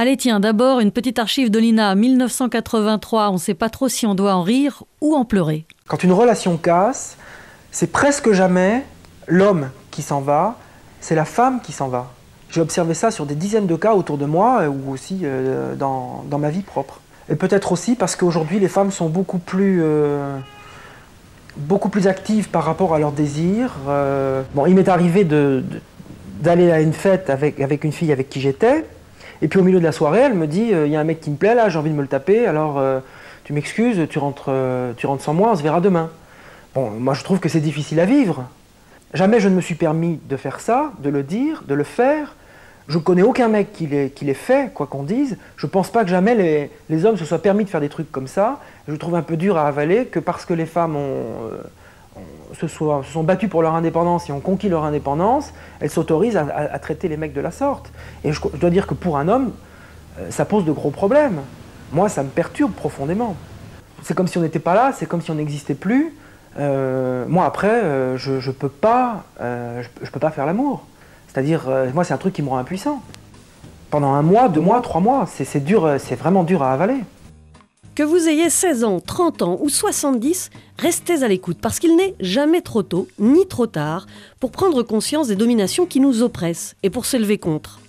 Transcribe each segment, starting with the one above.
Allez, tiens, d'abord une petite archive de Lina, 1983. On ne sait pas trop si on doit en rire ou en pleurer. Quand une relation casse, c'est presque jamais l'homme qui s'en va, c'est la femme qui s'en va. J'ai observé ça sur des dizaines de cas autour de moi ou aussi euh, dans, ma vie propre. Et peut-être aussi parce qu'aujourd'hui les femmes sont beaucoup plus, euh, par rapport à leurs désirs. Euh, bon, il m'est arrivé d'aller à une fête avec une fille avec qui j'étais. Et puis au milieu de la soirée, elle me dit euh, il y a un mec qui me plaît là, j'ai envie de me le taper, alors euh, tu m'excuses, tu rentres, euh, tu rentres sans moi, on se verra demain. Bon, moi je trouve que c'est difficile à vivre. Jamais je ne me suis permis de faire ça, de le dire, de le faire. Je ne connais aucun mec qui l'ait fait, quoi qu'on dise. Je ne pense pas que jamais les, les, hommes se soient permis de faire des trucs comme ça. Je trouve un peu dur à avaler que parce que les femmes ont se, sont battus pour leur indépendance et ont conquis leur indépendance, elles s'autorisent à, traiter les mecs de la sorte. Et je, dois dire que pour un homme, euh, ça pose de gros problèmes. Moi, ça me perturbe profondément. C'est comme si on n'était pas là, c'est comme si on n'existait plus. Euh, moi, après, euh, je ne peux, pas, je, peux pas faire l'amour. C'est-à-dire, moi, c'est un truc qui me rend impuissant. Pendant un mois, deux mois, trois mois, c'est dur, c'est vraiment dur à avaler. Que vous ayez 16 ans, 30 ans ou 70, restez à l'écoute parce qu'il n'est jamais trop tôt ni trop tard pour prendre conscience des dominations qui nous oppressent et pour s'élever contre.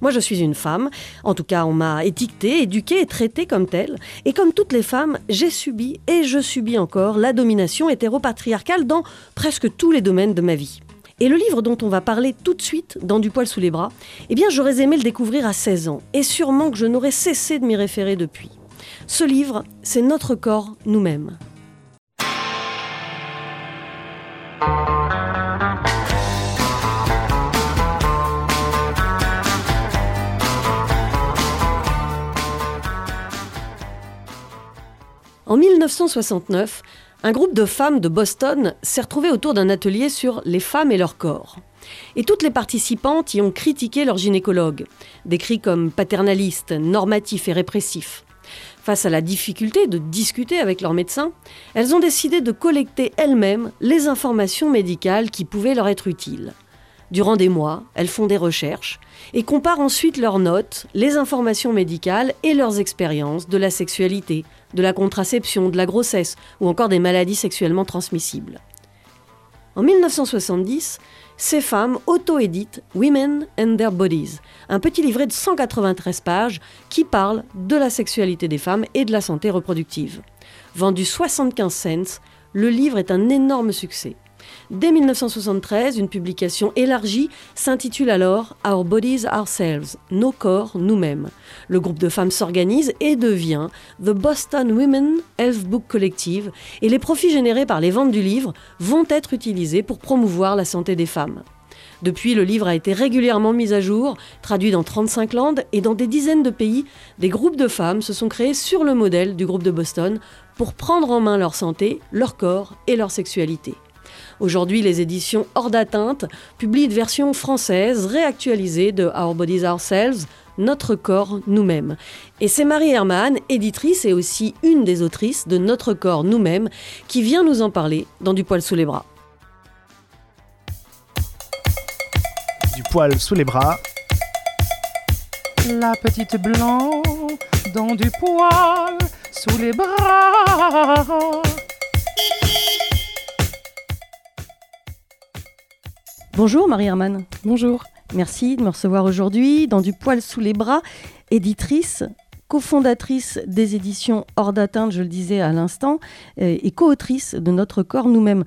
Moi, je suis une femme, en tout cas, on m'a étiquetée, éduquée et traitée comme telle. Et comme toutes les femmes, j'ai subi et je subis encore la domination hétéropatriarcale dans presque tous les domaines de ma vie. Et le livre dont on va parler tout de suite, dans Du poil sous les bras, eh bien, j'aurais aimé le découvrir à 16 ans, et sûrement que je n'aurais cessé de m'y référer depuis. Ce livre, c'est notre corps nous-mêmes. En 1969, un groupe de femmes de Boston s'est retrouvé autour d'un atelier sur les femmes et leur corps. Et toutes les participantes y ont critiqué leur gynécologue, décrit comme paternaliste, normatif et répressif. Face à la difficulté de discuter avec leur médecin, elles ont décidé de collecter elles-mêmes les informations médicales qui pouvaient leur être utiles. Durant des mois, elles font des recherches et comparent ensuite leurs notes, les informations médicales et leurs expériences de la sexualité, de la contraception, de la grossesse ou encore des maladies sexuellement transmissibles. En 1970, ces femmes auto-éditent Women and Their Bodies, un petit livret de 193 pages qui parle de la sexualité des femmes et de la santé reproductive. Vendu 75 cents, le livre est un énorme succès. Dès 1973, une publication élargie s'intitule alors Our Bodies Ourselves, Nos corps nous-mêmes. Le groupe de femmes s'organise et devient The Boston Women Health Book Collective et les profits générés par les ventes du livre vont être utilisés pour promouvoir la santé des femmes. Depuis, le livre a été régulièrement mis à jour, traduit dans 35 langues et dans des dizaines de pays. Des groupes de femmes se sont créés sur le modèle du groupe de Boston pour prendre en main leur santé, leur corps et leur sexualité. Aujourd'hui, les éditions Hors d'atteinte publient une version française réactualisée de Our Bodies Ourselves, Notre corps nous-mêmes. Et c'est Marie Hermann, éditrice et aussi une des autrices de Notre corps nous-mêmes, qui vient nous en parler dans Du poil sous les bras. Du poil sous les bras. La petite blanc dans du poil sous les bras. Bonjour Marie Hermann. Bonjour. Merci de me recevoir aujourd'hui dans Du poil sous les bras, éditrice, cofondatrice des éditions Hors d'atteinte, je le disais à l'instant, euh, et co-autrice de Notre corps nous-mêmes.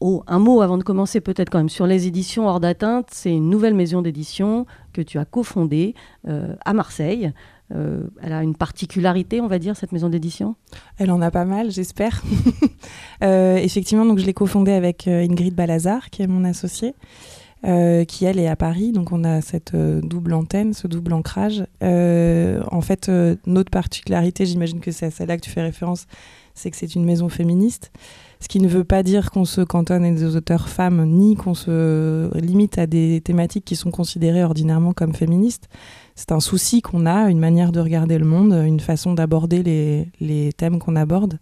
Oh, un mot avant de commencer peut-être quand même sur les éditions Hors d'atteinte. C'est une nouvelle maison d'édition que tu as cofondée euh, à Marseille. Euh, elle a une particularité, on va dire, cette maison d'édition? Elle en a pas mal, j'espère. Euh, effectivement, donc je l'ai cofondée avec euh, Ingrid Balazar, qui est mon associée, qui elle est à Paris. Donc on a cette double antenne, ce double ancrage. en fait, notre particularité, j'imagine que c'est à celle-là que tu fais référence, c'est que c'est une maison féministe. Ce qui ne veut pas dire qu'on se cantonne à des auteurs femmes, ni qu'on se limite à des thématiques qui sont considérées ordinairement comme féministes c'est un souci qu'on a, une manière de regarder le monde, une façon d'aborder les, thèmes qu'on aborde.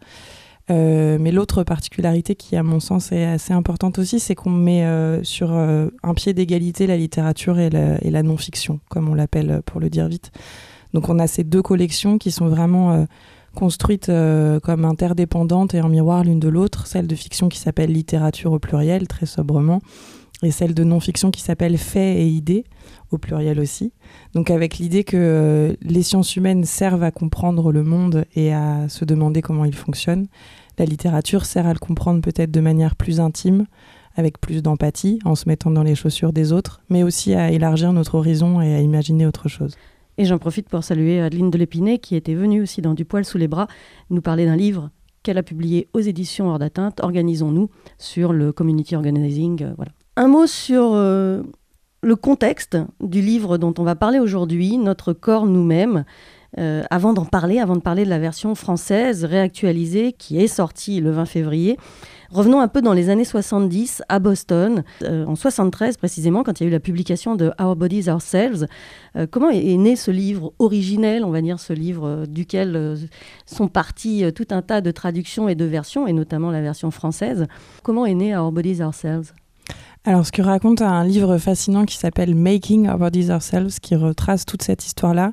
Euh, mais l'autre particularité qui, à mon sens, est assez importante aussi, c'est qu'on met euh, sur euh, un pied d'égalité la littérature et la, non-fiction, comme on l'appelle pour le dire vite. Donc on a ces deux collections qui sont vraiment construites comme interdépendantes et en miroir l'une de l'autre, celle de fiction qui s'appelle littérature au pluriel, très sobrement, et celle de non-fiction qui s'appelle Faits et idées, au pluriel aussi. Donc avec l'idée que euh, les sciences humaines servent à comprendre le monde et à se demander comment il fonctionne, la littérature sert à le comprendre peut-être de manière plus intime, avec plus d'empathie, en se mettant dans les chaussures des autres, mais aussi à élargir notre horizon et à imaginer autre chose. Et j'en profite pour saluer Adeline de l'Épinay, qui était venue aussi dans Du poil sous les bras, nous parler d'un livre qu'elle a publié aux éditions Hors d'atteinte, Organisons-nous, sur le community organizing. Euh, voilà. Un mot sur euh, le contexte du livre dont on va parler aujourd'hui, Notre corps nous-mêmes. Euh, avant d'en parler, avant de parler de la version française réactualisée qui est sortie le 20 février, revenons un peu dans les années 70 à Boston, euh, en 73 précisément, quand il y a eu la publication de Our Bodies Ourselves. comment est, né ce livre originel, on va dire, ce livre duquel sont partis tout un tas de traductions et de versions, et notamment la version française? Comment est né Our Bodies Ourselves? Alors, ce que raconte un livre fascinant qui s'appelle Making Our Bodies Ourselves, qui retrace toute cette histoire-là,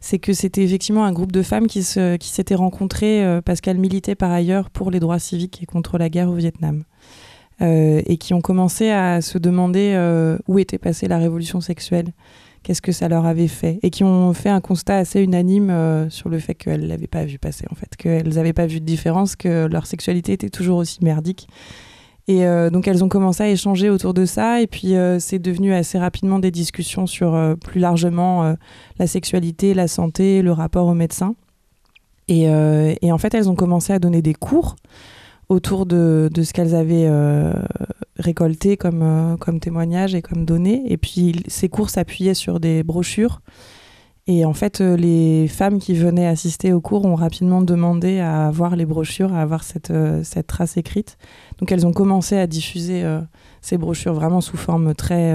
c'est que c'était effectivement un groupe de femmes qui, s'étaient rencontrées euh, parce qu'elles militaient par ailleurs pour les droits civiques et contre la guerre au Vietnam. Euh, et qui ont commencé à se demander euh, où était passée la révolution sexuelle, qu'est-ce que ça leur avait fait, et qui ont fait un constat assez unanime sur le fait qu'elles l'avaient pas vu passer en fait, qu'elles n'avaient pas vu de différence, que leur sexualité était toujours aussi merdique et euh, donc elles ont commencé à échanger autour de ça et puis euh, c'est devenu assez rapidement des discussions sur euh, plus largement la sexualité, la santé, le rapport aux médecins. Et, en fait elles ont commencé à donner des cours autour de, ce qu'elles avaient récolté comme, comme témoignages et comme données. Et puis ces cours s'appuyaient sur des brochures et en fait, euh, les femmes qui venaient assister au cours ont rapidement demandé à avoir les brochures, à avoir cette, euh, cette trace écrite. Donc elles ont commencé à diffuser euh, ces brochures vraiment sous forme très...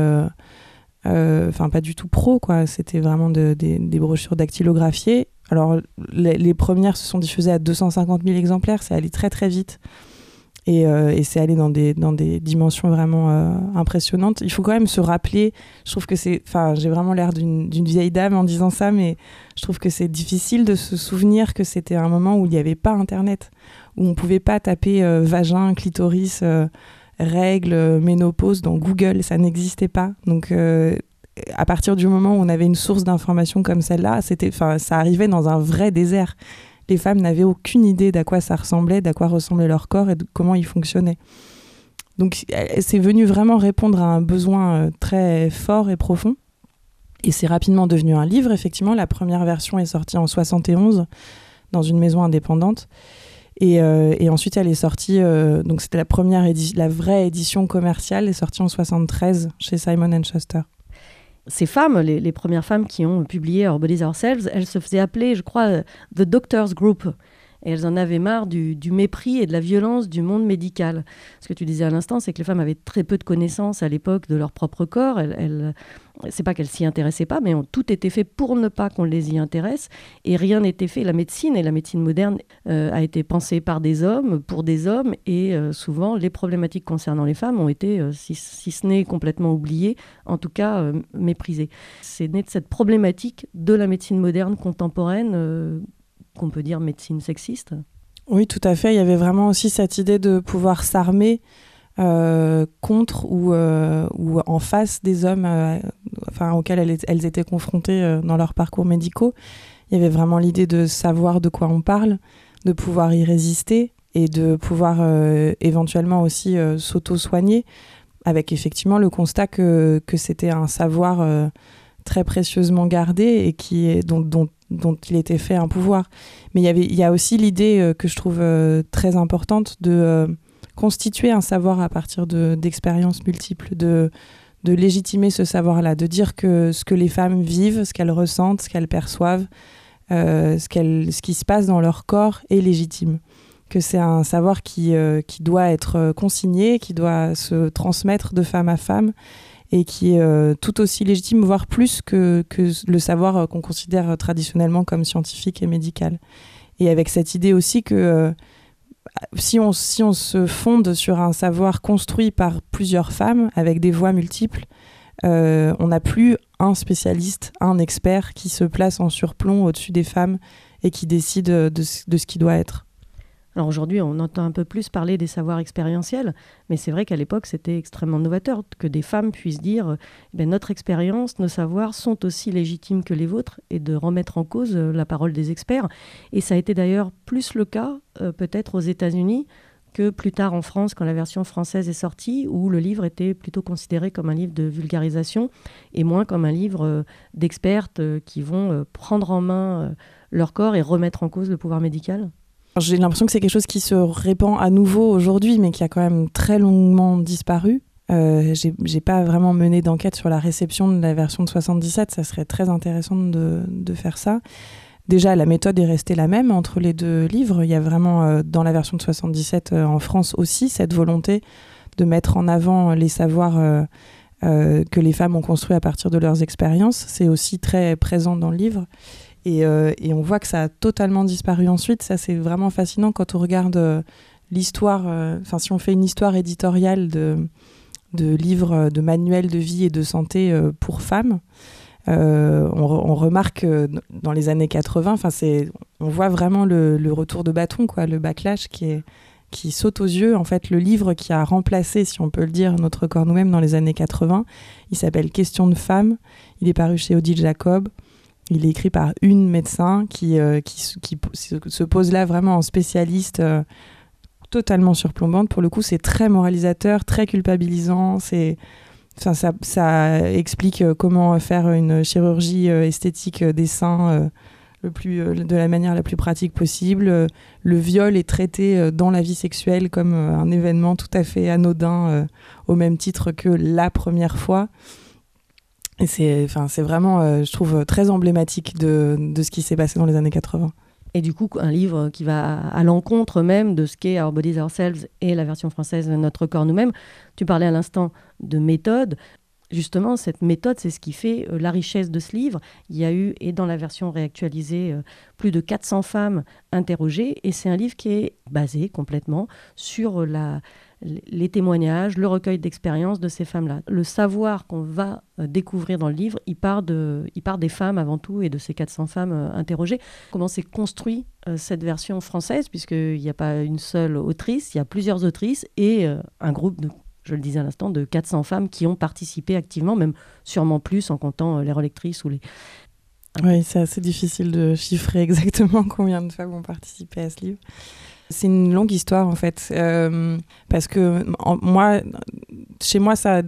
Enfin, pas du tout pro, quoi. C'était vraiment des brochures dactylographiées. Alors, les, les, premières se sont diffusées à 250 000 exemplaires, ça allait très très vite. Euh, et, c'est allé dans des, dans des dimensions vraiment euh, impressionnantes. Il faut quand même se rappeler, je trouve que c'est, enfin, j'ai vraiment l'air d'une vieille dame en disant ça, mais je trouve que c'est difficile de se souvenir que c'était un moment où il n'y avait pas Internet, où on ne pouvait pas taper euh, vagin, clitoris, règles, ménopause dans Google, ça n'existait pas. Donc, à partir du moment où on avait une source d'information comme celle-là, ça arrivait dans un vrai désert les femmes n'avaient aucune idée d'à quoi ça ressemblait, d'à quoi ressemblait leur corps et de comment il fonctionnait. Donc c'est venu vraiment répondre à un besoin euh, très fort et profond. Et c'est rapidement devenu un livre, effectivement. La première version est sortie en 71 dans une maison indépendante. Et, euh, ensuite, elle est sortie, euh, donc c'était la première la vraie édition commerciale, est sortie en 73 chez Simon Schuster ces femmes, les, premières femmes qui ont publié Our Bodies Ourselves, elles se faisaient appeler, je crois, The Doctors Group. Et elles en avaient marre du, mépris et de la violence du monde médical. Ce que tu disais à l'instant, c'est que les femmes avaient très peu de connaissances à l'époque de leur propre corps. Elles, c'est pas qu'elles s'y intéressaient pas, mais tout était fait pour ne pas qu'on les y intéresse. Et rien n'était fait. La médecine et la médecine moderne euh, a été pensée par des hommes, pour des hommes. Et euh, souvent, les problématiques concernant les femmes ont été, euh, si, si, ce n'est complètement oubliées, en tout cas méprisées. C'est né de cette problématique de la médecine moderne contemporaine qu'on peut dire médecine sexiste. Oui, tout à fait. Il y avait vraiment aussi cette idée de pouvoir s'armer euh, contre ou, euh, ou en face des hommes euh, enfin, auxquels elles, étaient confrontées dans leurs parcours médicaux. Il y avait vraiment l'idée de savoir de quoi on parle, de pouvoir y résister et de pouvoir éventuellement aussi s'auto-soigner avec effectivement le constat que, c'était un savoir très précieusement gardé et qui dont dont il était fait un pouvoir. Mais il y, avait, il y a aussi l'idée euh, que je trouve euh, très importante de euh, constituer un savoir à partir d'expériences multiples, de, de légitimer ce savoir-là, de dire que ce que les femmes vivent, ce qu'elles ressentent, ce qu'elles perçoivent, ce, ce qui se passe dans leur corps est légitime. Que c'est un savoir qui, qui doit être consigné, qui doit se transmettre de femme à femme et qui est euh, tout aussi légitime, voire plus que, que le savoir euh, qu'on considère traditionnellement comme scientifique et médical. Et avec cette idée aussi que euh, si, on, si on se fonde sur un savoir construit par plusieurs femmes avec des voix multiples, on n'a plus un spécialiste, un expert qui se place en surplomb au-dessus des femmes et qui décide de ce qui doit être. Alors aujourd'hui, on entend un peu plus parler des savoirs expérientiels, mais c'est vrai qu'à l'époque, c'était extrêmement novateur que des femmes puissent dire eh notre expérience, nos savoirs sont aussi légitimes que les vôtres et de remettre en cause euh, la parole des experts. Et ça a été d'ailleurs plus le cas euh, peut-être aux États-Unis que plus tard en France, quand la version française est sortie, où le livre était plutôt considéré comme un livre de vulgarisation et moins comme un livre euh, d'expertes qui vont prendre en main leur corps et remettre en cause le pouvoir médical j'ai l'impression que c'est quelque chose qui se répand à nouveau aujourd'hui, mais qui a quand même très longuement disparu. Euh, j'ai pas vraiment mené d'enquête sur la réception de la version de 77, ça serait très intéressant de, faire ça. Déjà, la méthode est restée la même entre les deux livres. Il y a vraiment, euh, dans la version de 77 euh, en France aussi, cette volonté de mettre en avant les savoirs euh, que les femmes ont construits à partir de leurs expériences. C'est aussi très présent dans le livre. Euh, et, on voit que ça a totalement disparu ensuite. Ça, c'est vraiment fascinant quand on regarde euh, l'histoire, euh, enfin, si on fait une histoire éditoriale de, livres, de manuels de vie et de santé pour femmes. on, remarque dans les années 80, enfin c'est, on voit vraiment le, retour de bâton, quoi, le backlash qui qui saute aux yeux. En fait, le livre qui a remplacé, si on peut le dire, notre corps nous-mêmes dans les années 80, il s'appelle Question de femme. Il est paru chez Odile Jacob. Il est écrit par une médecin qui, euh, qui, se pose là vraiment en spécialiste euh, totalement surplombante. Pour le coup, c'est très moralisateur, très culpabilisant. C'est, ça, ça, explique euh, comment faire une chirurgie esthétique des seins le plus, de la manière la plus pratique possible. Le viol est traité dans la vie sexuelle comme un événement tout à fait anodin, au même titre que la première fois. C'est, enfin, c'est vraiment, euh, je trouve, très emblématique de, de ce qui s'est passé dans les années 80. Et du coup, un livre qui va à l'encontre même de ce qu'est Our Bodies Ourselves et la version française Notre corps nous-mêmes. Tu parlais à l'instant de méthode. Justement, cette méthode, c'est ce qui fait euh, la richesse de ce livre. Il y a eu, et dans la version réactualisée, euh, plus de 400 femmes interrogées. Et c'est un livre qui est basé complètement sur la, les témoignages, le recueil d'expériences de ces femmes-là. Le savoir qu'on va euh, découvrir dans le livre, il part, de, il part des femmes avant tout et de ces 400 femmes euh, interrogées. Comment s'est construit euh, cette version française, puisqu'il n'y a pas une seule autrice, il y a plusieurs autrices et un groupe de je le disais à l'instant, de 400 femmes qui ont participé activement, même sûrement plus en comptant les relectrices ou les... Oui, c'est assez difficile de chiffrer exactement combien de femmes ont participé à ce livre. C'est une longue histoire en fait, euh, parce que moi, chez moi, ça,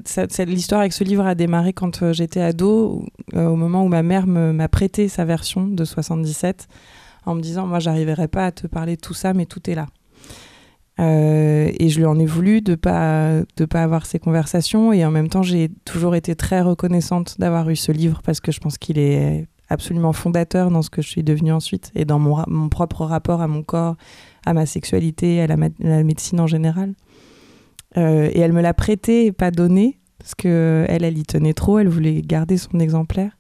l'histoire avec ce livre a démarré quand euh, j'étais ado, euh, au moment où ma mère m'a prêté sa version de 77, en me disant, moi, j'arriverai pas à te parler de tout ça, mais tout est là. et je lui en ai voulu de pas de pas avoir ces conversations, et en même temps, j'ai toujours été très reconnaissante d'avoir eu ce livre parce que je pense qu'il est absolument fondateur dans ce que je suis devenue ensuite et dans mon, mon propre rapport à mon corps, à ma sexualité, à la, médecine en général. Euh, et elle me l'a prêté et pas donné, parce qu'elle, elle y tenait trop, elle voulait garder son exemplaire.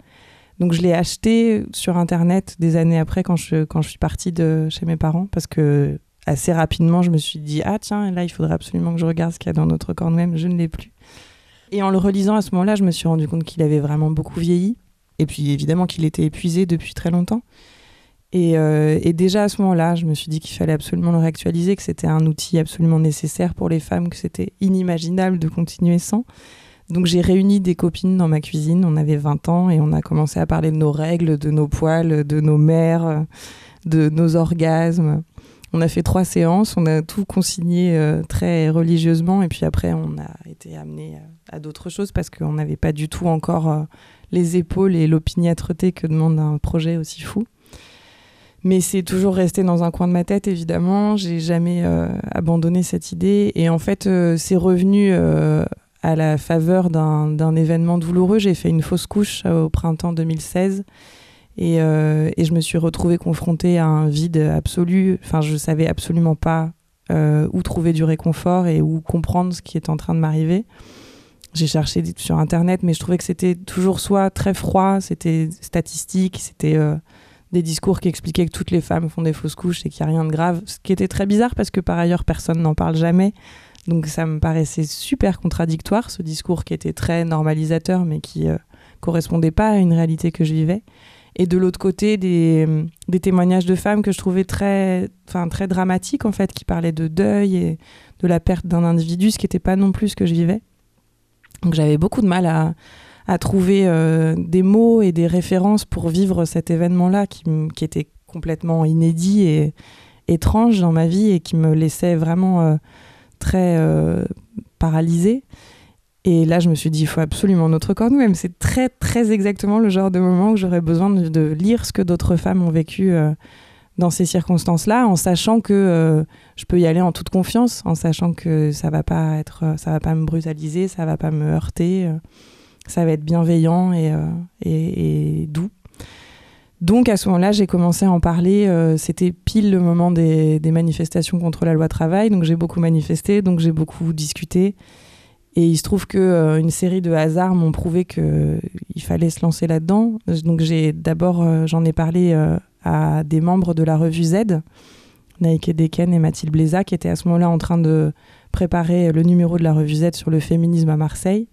Donc je l'ai acheté sur Internet des années après quand je, suis partie de chez mes parents, parce que assez rapidement, je me suis dit, ah tiens, là, il faudrait absolument que je regarde ce qu'il y a dans notre corps même, je ne l'ai plus. Et en le relisant à ce moment-là, je me suis rendu compte qu'il avait vraiment beaucoup vieilli, et puis évidemment qu'il était épuisé depuis très longtemps. Euh, et, déjà à ce moment-là, je me suis dit qu'il fallait absolument le réactualiser, que c'était un outil absolument nécessaire pour les femmes, que c'était inimaginable de continuer sans. Donc j'ai réuni des copines dans ma cuisine, on avait 20 ans et on a commencé à parler de nos règles, de nos poils, de nos mères, de nos orgasmes. On a fait trois séances, on a tout consigné euh, très religieusement et puis après on a été amené à, d'autres choses parce qu'on n'avait pas du tout encore euh, les épaules et l'opiniâtreté que demande un projet aussi fou. Mais c'est toujours resté dans un coin de ma tête, évidemment. J'ai jamais euh, abandonné cette idée. Et en fait, euh, c'est revenu euh, à la faveur d'un événement douloureux. J'ai fait une fausse couche au printemps 2016. Et, et, je me suis retrouvée confrontée à un vide absolu. Enfin, je savais absolument pas où trouver du réconfort et où comprendre ce qui est en train de m'arriver. J'ai cherché sur Internet, mais je trouvais que c'était toujours soit très froid, c'était statistique, c'était des discours qui expliquaient que toutes les femmes font des fausses couches et qu'il n'y a rien de grave, ce qui était très bizarre parce que par ailleurs personne n'en parle jamais Donc ça me paraissait super contradictoire, ce discours qui était très normalisateur, mais qui euh, correspondait pas à une réalité que je vivais. Et de l'autre côté, des, des, témoignages de femmes que je trouvais très, très dramatiques, en fait, qui parlaient de deuil et de la perte d'un individu, ce qui n'était pas non plus ce que je vivais. Donc j'avais beaucoup de mal à, à trouver euh, des mots et des références pour vivre cet événement-là qui, était complètement inédit et étrange dans ma vie et qui me laissait vraiment euh, très euh, paralysée. Et là, je me suis dit, il faut absolument notre corps nous-mêmes. C'est très, très exactement le genre de moment où j'aurais besoin de, lire ce que d'autres femmes ont vécu dans ces circonstances-là, en sachant que je peux y aller en toute confiance, en sachant que ça va pas être, ça va pas me brutaliser, ça va pas me heurter ça va être bienveillant et, euh, et, doux. Donc à ce moment-là, j'ai commencé à en parler. Euh, c'était pile le moment des, manifestations contre la loi travail, donc j'ai beaucoup manifesté, donc j'ai beaucoup discuté. Et il se trouve que euh, une série de hasards m'ont prouvé que il fallait se lancer là-dedans. Donc j'ai d'abord, j'en ai parlé à des membres de la revue Z, Naïke Deken et Mathilde Bléza, qui étaient à ce moment-là en train de préparer le numéro de la revue Z sur le féminisme à Marseille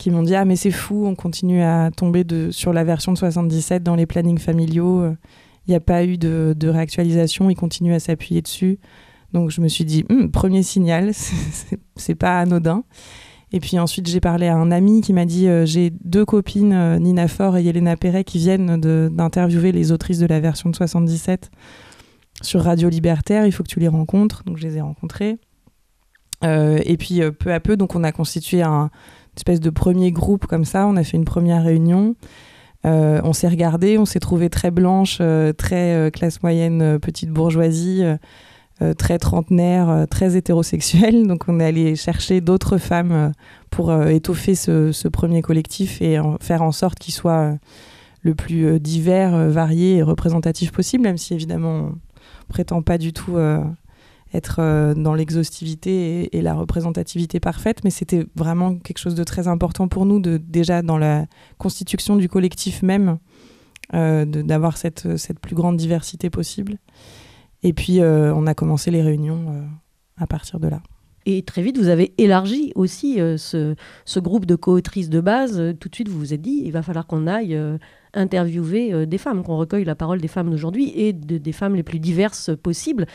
qui m'ont dit ah mais c'est fou, on continue à tomber de, sur la version de 77 dans les plannings familiaux. Il n'y a pas eu de, réactualisation, ils continuent à s'appuyer dessus. Donc je me suis dit hum, premier signal, c'est pas anodin. Et puis ensuite j'ai parlé à un ami qui m'a dit euh, j'ai deux copines euh, Nina Faure et Yelena Perret qui viennent d'interviewer les autrices de la version de 77 sur Radio Libertaire. Il faut que tu les rencontres. Donc je les ai rencontrées. Euh, et puis peu à peu donc on a constitué un espèce de premier groupe comme ça. On a fait une première réunion. Euh, on s'est regardé, on s'est trouvé très blanche, euh, très euh, classe moyenne, petite bourgeoisie, très trentenaire, très hétérosexuelle. Donc on est allé chercher d'autres femmes pour étoffer ce, premier collectif et faire en sorte qu'il soit le plus divers, varié et représentatif possible, même si évidemment on prétend pas du tout être euh, dans l'exhaustivité et, la représentativité parfaite, mais c'était vraiment quelque chose de très important pour nous, déjà dans la constitution du collectif même, euh, d'avoir cette, plus grande diversité possible. Et puis, euh, on a commencé les réunions à partir de là. Et très vite, vous avez élargi aussi ce, groupe de co-autrices de base. Tout de suite, vous vous êtes dit, il va falloir qu'on aille interviewer des femmes, qu'on recueille la parole des femmes d'aujourd'hui et de, des femmes les plus diverses possibles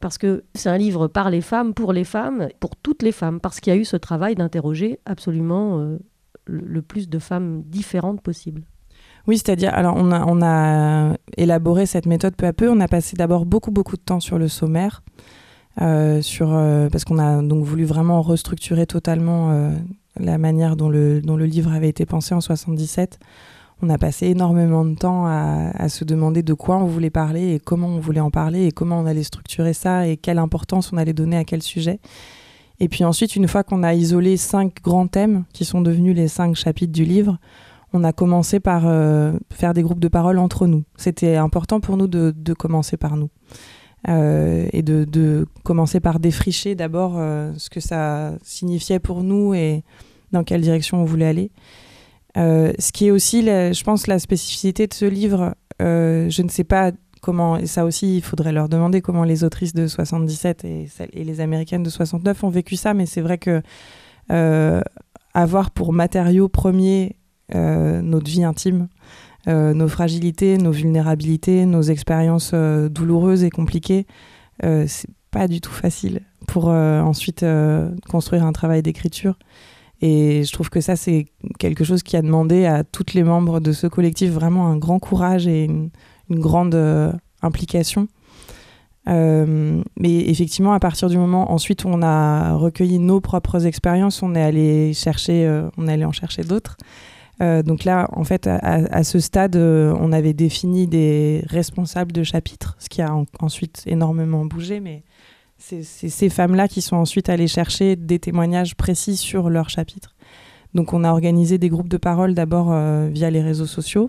parce que c'est un livre par les femmes, pour les femmes, pour toutes les femmes, parce qu'il y a eu ce travail d'interroger absolument euh, le plus de femmes différentes possible. Oui, c'est-à-dire, alors on a, élaboré cette méthode peu à peu. On a passé d'abord beaucoup, beaucoup de temps sur le sommaire, euh, sur, euh, parce qu'on a donc voulu vraiment restructurer totalement la manière dont le, dont le livre avait été pensé en 77 on a passé énormément de temps à, se demander de quoi on voulait parler et comment on voulait en parler et comment on allait structurer ça et quelle importance on allait donner à quel sujet. Et puis ensuite, une fois qu'on a isolé cinq grands thèmes qui sont devenus les cinq chapitres du livre, on a commencé par euh, faire des groupes de parole entre nous. C'était important pour nous de, commencer par nous. Euh, et de, commencer par défricher d'abord euh, ce que ça signifiait pour nous et dans quelle direction on voulait aller. Euh, ce qui est aussi, je pense, la spécificité de ce livre, euh, je ne sais pas comment, et ça aussi, il faudrait leur demander comment les autrices de 77 et, et les américaines de 69 ont vécu ça, mais c'est vrai que euh, avoir pour matériau premier notre vie intime, nos fragilités, nos vulnérabilités, nos expériences douloureuses et compliquées, c'est pas du tout facile pour ensuite construire un travail d'écriture. Et je trouve que ça, c'est quelque chose qui a demandé à toutes les membres de ce collectif vraiment un grand courage et une, grande euh, implication. Euh, mais effectivement, à partir du moment ensuite où on a recueilli nos propres expériences, on est allé chercher, euh, on est allé en chercher d'autres. donc là, en fait, à, ce stade, on avait défini des responsables de chapitres, ce qui a ensuite énormément bougé, mais c'est ces femmes-là qui sont ensuite allées chercher des témoignages précis sur leur chapitre. Donc on a organisé des groupes de parole d'abord euh, via les réseaux sociaux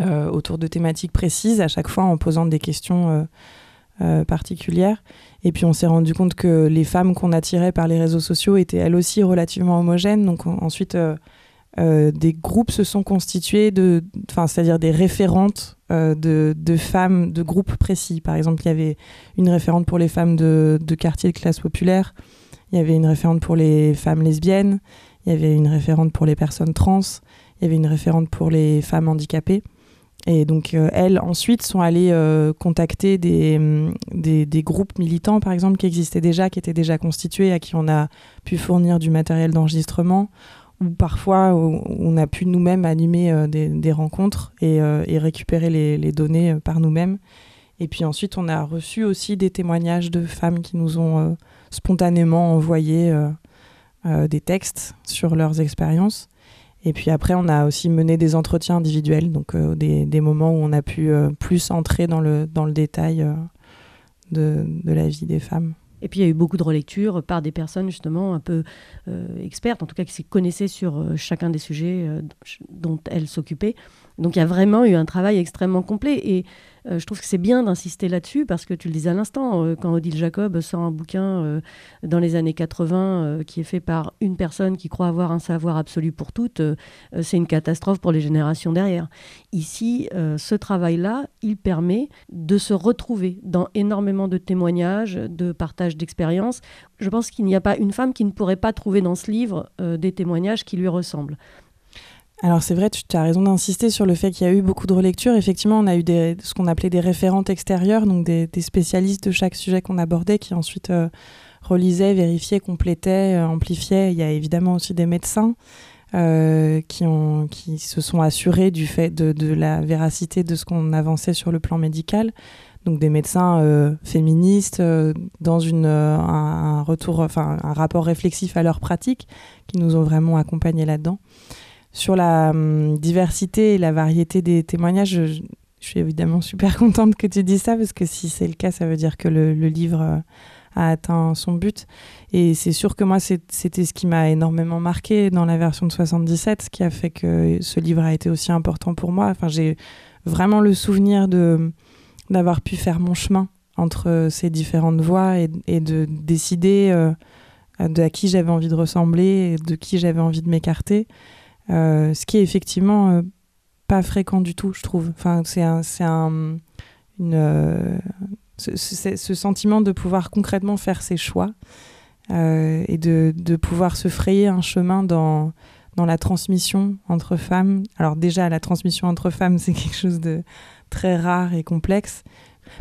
euh, autour de thématiques précises, à chaque fois en posant des questions euh, particulières. Et puis on s'est rendu compte que les femmes qu'on attirait par les réseaux sociaux étaient elles aussi relativement homogènes. Donc ensuite des groupes se sont constitués, de, c'est-à-dire des référentes euh, de, femmes de groupes précis. Par exemple, il y avait une référente pour les femmes de, quartier de classe populaire, Il y avait une référente pour les femmes lesbiennes, il y avait une référente pour les personnes trans, il y avait une référente pour les femmes handicapées. Et donc, euh, elles, ensuite, sont allées euh, contacter des, des, des, groupes militants, par exemple, qui existaient déjà, qui étaient déjà constitués, à qui on a pu fournir du matériel d'enregistrement, ou parfois on a pu nous-mêmes animer euh, des, rencontres et, et récupérer les, données par nous-mêmes. Et puis ensuite, on a reçu aussi des témoignages de femmes qui nous ont spontanément envoyé des textes sur leurs expériences. Et puis après, on a aussi mené des entretiens individuels, donc euh, des, moments où on a pu euh, plus entrer dans le, détail euh, de, la vie des femmes. Et puis il y a eu beaucoup de relectures par des personnes justement un peu expertes, en tout cas qui s'y connaissaient sur chacun des sujets dont elles s'occupaient. Donc il y a vraiment eu un travail extrêmement complet. Et euh, je trouve que c'est bien d'insister là-dessus parce que tu le disais à l'instant, euh, quand Odile Jacob sort un bouquin euh, dans les années 80 qui est fait par une personne qui croit avoir un savoir absolu pour toutes, c'est une catastrophe pour les générations derrière. Ici, ce travail-là, il permet de se retrouver dans énormément de témoignages, de partage d'expériences. Je pense qu'il n'y a pas une femme qui ne pourrait pas trouver dans ce livre des témoignages qui lui ressemblent. Alors c'est vrai, tu as raison d'insister sur le fait qu'il y a eu beaucoup de relectures. Effectivement, on a eu ce qu'on appelait des référentes extérieures, donc des, spécialistes de chaque sujet qu'on abordait qui ensuite euh, relisaient, vérifiaient, complétaient, euh, amplifiaient. Il y a évidemment aussi des médecins euh, qui, se sont assurés du fait de la véracité de ce qu'on avançait sur le plan médical. Donc des médecins euh, féministes euh, dans une, un, un, retour, un rapport réflexif à leur pratique, qui nous ont vraiment accompagnés là-dedans. Sur la hum, diversité et la variété des témoignages, je, suis évidemment super contente que tu dises ça, parce que si c'est le cas, ça veut dire que le, le livre euh, a atteint son but. Et c'est sûr que moi, c'était ce qui m'a énormément marqué dans la version de 77, ce qui a fait que ce livre a été aussi important pour moi. Enfin, j'ai vraiment le souvenir de d'avoir pu faire mon chemin entre ces différentes voix et, de décider euh, à qui j'avais envie de ressembler et de qui j'avais envie de m'écarter. Euh, ce qui est effectivement euh, pas fréquent du tout, je trouve. Enfin, c'est un, un, une, euh, ce, sentiment de pouvoir concrètement faire ses choix euh, et de, pouvoir se frayer un chemin dans, dans la transmission entre femmes. Alors déjà, la transmission entre femmes, c'est quelque chose de très rare et complexe.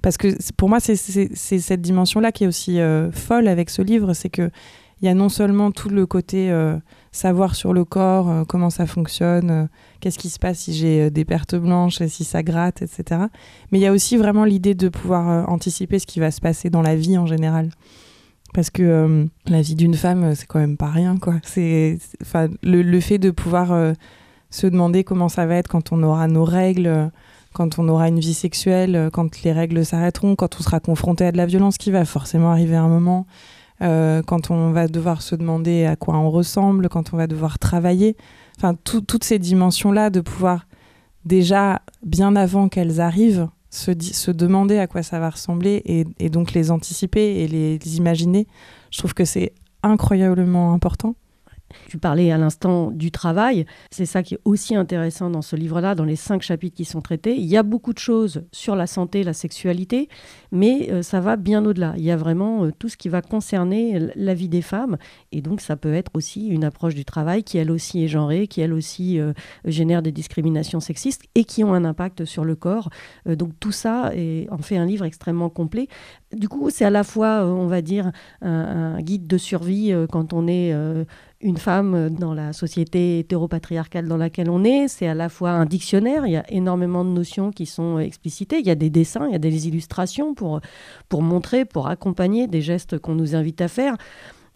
Parce que pour moi, c'est cette dimension-là qui est aussi euh, folle avec ce livre, c'est que il y a non seulement tout le côté euh, savoir sur le corps, euh, comment ça fonctionne, qu'est-ce qui se passe si j'ai des pertes blanches, si ça gratte, etc. Mais il y a aussi vraiment l'idée de pouvoir anticiper ce qui va se passer dans la vie en général. Parce que euh, la vie d'une femme, c'est quand même pas rien, quoi. C'est, le, le fait de pouvoir se demander comment ça va être quand on aura nos règles, quand on aura une vie sexuelle, quand les règles s'arrêteront, quand on sera confronté à de la violence qui va forcément arriver à un moment euh, quand on va devoir se demander à quoi on ressemble, quand on va devoir travailler. Enfin, tout, toutes ces dimensions-là, de pouvoir déjà, bien avant qu'elles arrivent, se, demander à quoi ça va ressembler et, et donc les anticiper et les, les imaginer, je trouve que c'est incroyablement important. Tu parlais à l'instant du travail. C'est ça qui est aussi intéressant dans ce livre-là, dans les cinq chapitres qui sont traités. Il y a beaucoup de choses sur la santé, la sexualité, mais euh, ça va bien au-delà. Il y a vraiment euh, tout ce qui va concerner la vie des femmes. Et donc, ça peut être aussi une approche du travail qui, elle aussi, est genrée, qui, elle aussi, euh, génère des discriminations sexistes et qui ont un impact sur le corps. Donc, tout ça en fait un livre extrêmement complet. Du coup, c'est à la fois, on va dire, un, guide de survie quand on est une femme dans la société hétéropatriarcale dans laquelle on est. C'est à la fois un dictionnaire. Il y a énormément de notions qui sont explicitées. Il y a des dessins, il y a des illustrations pour, montrer, pour accompagner des gestes qu'on nous invite à faire.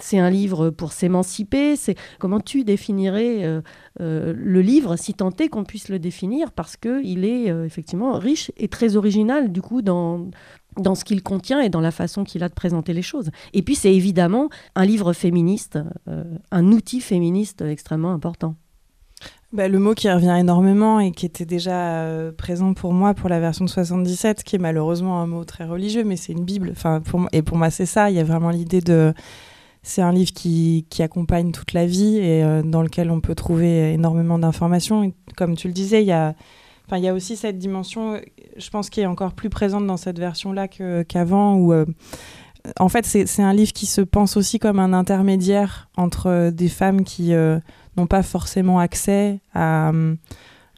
C'est un livre pour s'émanciper. C'est comment tu définirais euh, euh, le livre, si tant est qu'on puisse le définir, parce que il est euh, effectivement riche et très original du coup dans dans ce qu'il contient et dans la façon qu'il a de présenter les choses. Et puis c'est évidemment un livre féministe, euh, un outil féministe extrêmement important. Bah, le mot qui revient énormément et qui était déjà euh, présent pour moi pour la version de 77, qui est malheureusement un mot très religieux, mais c'est une Bible. Enfin, pour, et pour moi, c'est ça. Il y a vraiment l'idée de. C'est un livre qui, qui, accompagne toute la vie et euh, dans lequel on peut trouver énormément d'informations. Comme tu le disais, il y a Il y a aussi cette dimension, je pense, qui est encore plus présente dans cette version-là qu'avant, qu euh, en fait, c'est un livre qui se pense aussi comme un intermédiaire entre des femmes qui n'ont pas forcément accès à,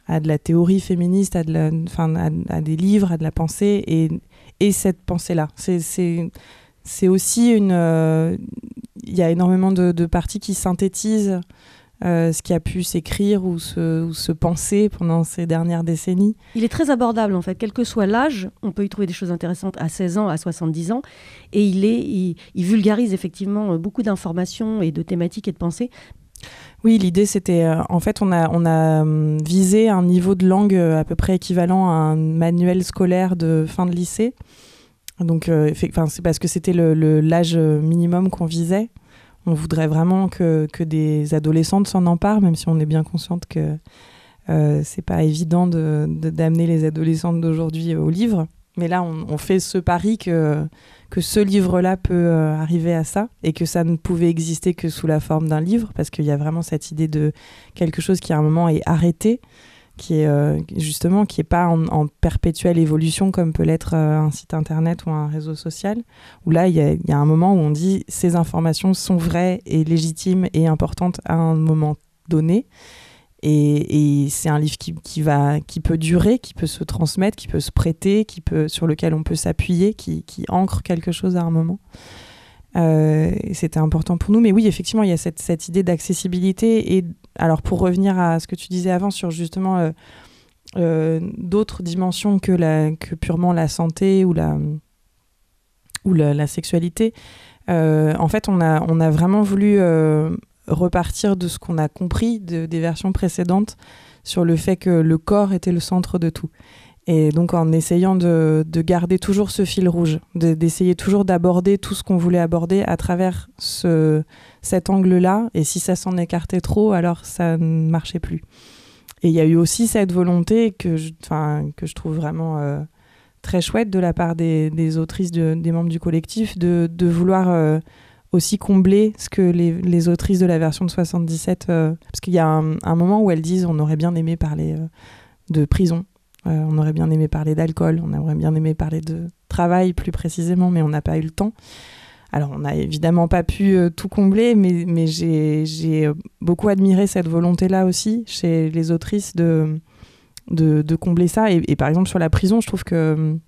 à, de la théorie féministe, à, des livres, à de la pensée, et, et cette pensée-là. C'est aussi une. Il y a énormément de parties qui synthétisent euh, ce qui a pu s'écrire ou se, penser pendant ces dernières décennies. Il est très abordable en fait, quel que soit l'âge, on peut y trouver des choses intéressantes à 16 ans, à 70 ans, et il, est, il, vulgarise effectivement beaucoup d'informations et de thématiques et de pensées. Oui, l'idée c'était, euh, en fait, on a, on a hum, visé un niveau de langue euh, à peu près équivalent à un manuel scolaire de fin de lycée. Donc, c'est parce que c'était l'âge minimum qu'on visait on voudrait vraiment que, que des adolescentes s'en emparent, même si on est bien consciente que euh, c'est pas évident d'amener de, d'amener les adolescentes d'aujourd'hui au livre. Mais là, on, fait ce pari que, que ce livre-là peut euh, arriver à ça et que ça ne pouvait exister que sous la forme d'un livre, parce qu'il y a vraiment cette idée de quelque chose qui à un moment est arrêté qui est euh, justement qui est pas en, perpétuelle évolution comme peut l'être euh, un site internet ou un réseau social. Où là il y, a un moment où on dit ces informations sont vraies et légitimes et importantes à un moment donné. Et, et c'est un livre qui, qui, va qui peut durer qui peut se transmettre qui peut se prêter qui peut sur lequel on peut s'appuyer qui, qui ancre quelque chose à un moment euh, c'était important pour nous. Mais oui, effectivement, il y a cette, idée d'accessibilité. Et alors, pour revenir à ce que tu disais avant sur justement euh, euh, d'autres dimensions que, purement la santé ou la, ou la, sexualité, en fait, on a, on a vraiment voulu repartir de ce qu'on a compris de, des versions précédentes sur le fait que le corps était le centre de tout. Et donc en essayant de, de garder toujours ce fil rouge, d'essayer toujours d'aborder tout ce qu'on voulait aborder à travers ce, cet angle-là. Et si ça s'en écartait trop, alors ça ne marchait plus. Et il y a eu aussi cette volonté que je, que je trouve vraiment euh, très chouette de la part des, des autrices, de, des membres du collectif, de, vouloir euh, aussi combler ce que les, les, autrices de la version de 77... Euh, parce qu'il y a un, moment où elles disent on aurait bien aimé parler de prison euh, on aurait bien aimé parler d'alcool, on aurait bien aimé parler de travail plus précisément, mais on n'a pas eu le temps. Alors, on n'a évidemment pas pu euh, tout combler, mais, mais j'ai beaucoup admiré cette volonté-là aussi chez les autrices de, de, combler ça. Et, par exemple, sur la prison, je trouve que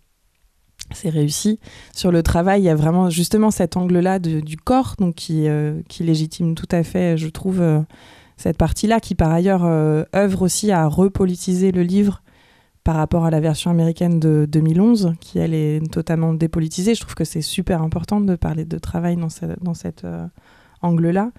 c'est réussi. Sur le travail, il y a vraiment justement cet angle-là du corps, donc qui, euh, qui légitime tout à fait, je trouve, cette partie-là, qui par ailleurs œuvre aussi à repolitiser le livre par rapport à la version américaine de 2011, qui elle est totalement dépolitisée. Je trouve que c'est super important de parler de travail dans, cet euh, angle-là.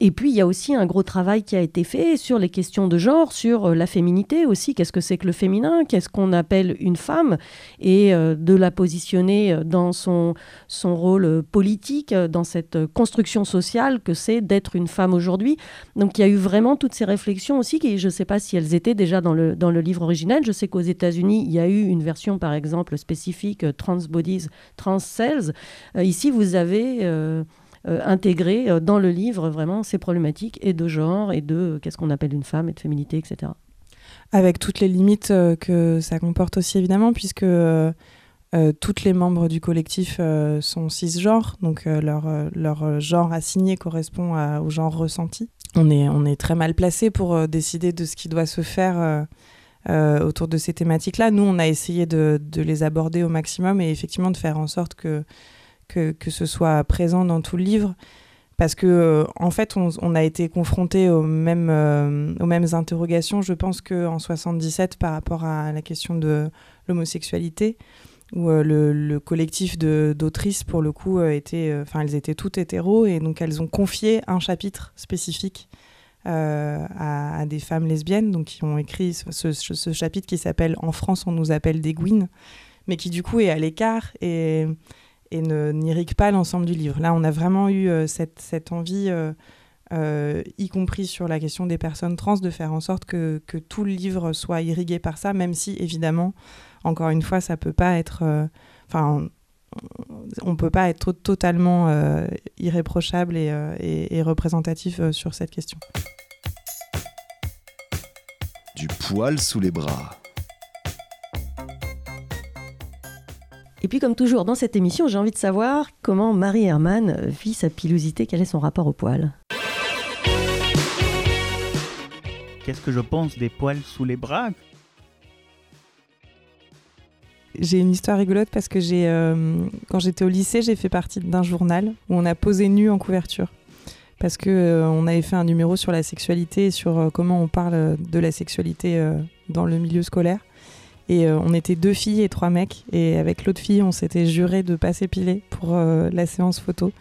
Et puis, il y a aussi un gros travail qui a été fait sur les questions de genre, sur euh, la féminité aussi. Qu'est-ce que c'est que le féminin? Qu'est-ce qu'on appelle une femme? Et euh, de la positionner euh, dans son, son rôle politique, dans cette construction sociale que c'est d'être une femme aujourd'hui. Donc, il y a eu vraiment toutes ces réflexions aussi, qui, je ne sais pas si elles étaient déjà dans le, dans le livre originel. Je sais qu'aux États-Unis, il y a eu une version, par exemple, spécifique Trans Bodies, Trans Cells. ici, vous avez intégrer euh, dans le livre vraiment ces problématiques et de genre et de euh, qu'est-ce qu'on appelle une femme et de féminité, etc. Avec toutes les limites que ça comporte aussi évidemment, puisque euh, toutes les membres du collectif sont cisgenres, donc leur, leur genre assigné correspond au genre ressenti. On est, on est très mal placé pour décider de ce qui doit se faire autour de ces thématiques-là. Nous, on a essayé de, de, les aborder au maximum et effectivement de faire en sorte que que, que, ce soit présent dans tout le livre. Parce que, euh, en fait, on, a été confronté aux mêmes, euh, aux mêmes interrogations, je pense qu'en 77, par rapport à la question de l'homosexualité, où euh, le, le, collectif d'autrices, pour le coup, était, elles étaient toutes hétéros, et donc elles ont confié un chapitre spécifique à, des femmes lesbiennes, donc qui ont écrit ce, ce, ce chapitre qui s'appelle En France, on nous appelle des gouines, mais qui du coup est à l'écart et et n'irrigue pas l'ensemble du livre. Là, on a vraiment eu euh, cette, envie, euh, euh, y compris sur la question des personnes trans, de faire en sorte que, tout le livre soit irrigué par ça, même si, évidemment, encore une fois, ça peut pas être... Enfin, on ne peut pas être totalement irréprochable et représentatif sur cette question. Du poil sous les bras. Et puis, comme toujours dans cette émission, j'ai envie de savoir comment Marie Herman vit sa pilosité, quel est son rapport au poil. Qu'est-ce que je pense des poils sous les bras? J'ai une histoire rigolote parce que j'ai, euh, quand j'étais au lycée, j'ai fait partie d'un journal où on a posé nu en couverture. Parce que euh, on avait fait un numéro sur la sexualité et sur euh, comment on parle de la sexualité euh, dans le milieu scolaire. Et euh, on était deux filles et trois mecs. Et avec l'autre fille, on s'était juré de pas s'épiler pour euh, la séance photo.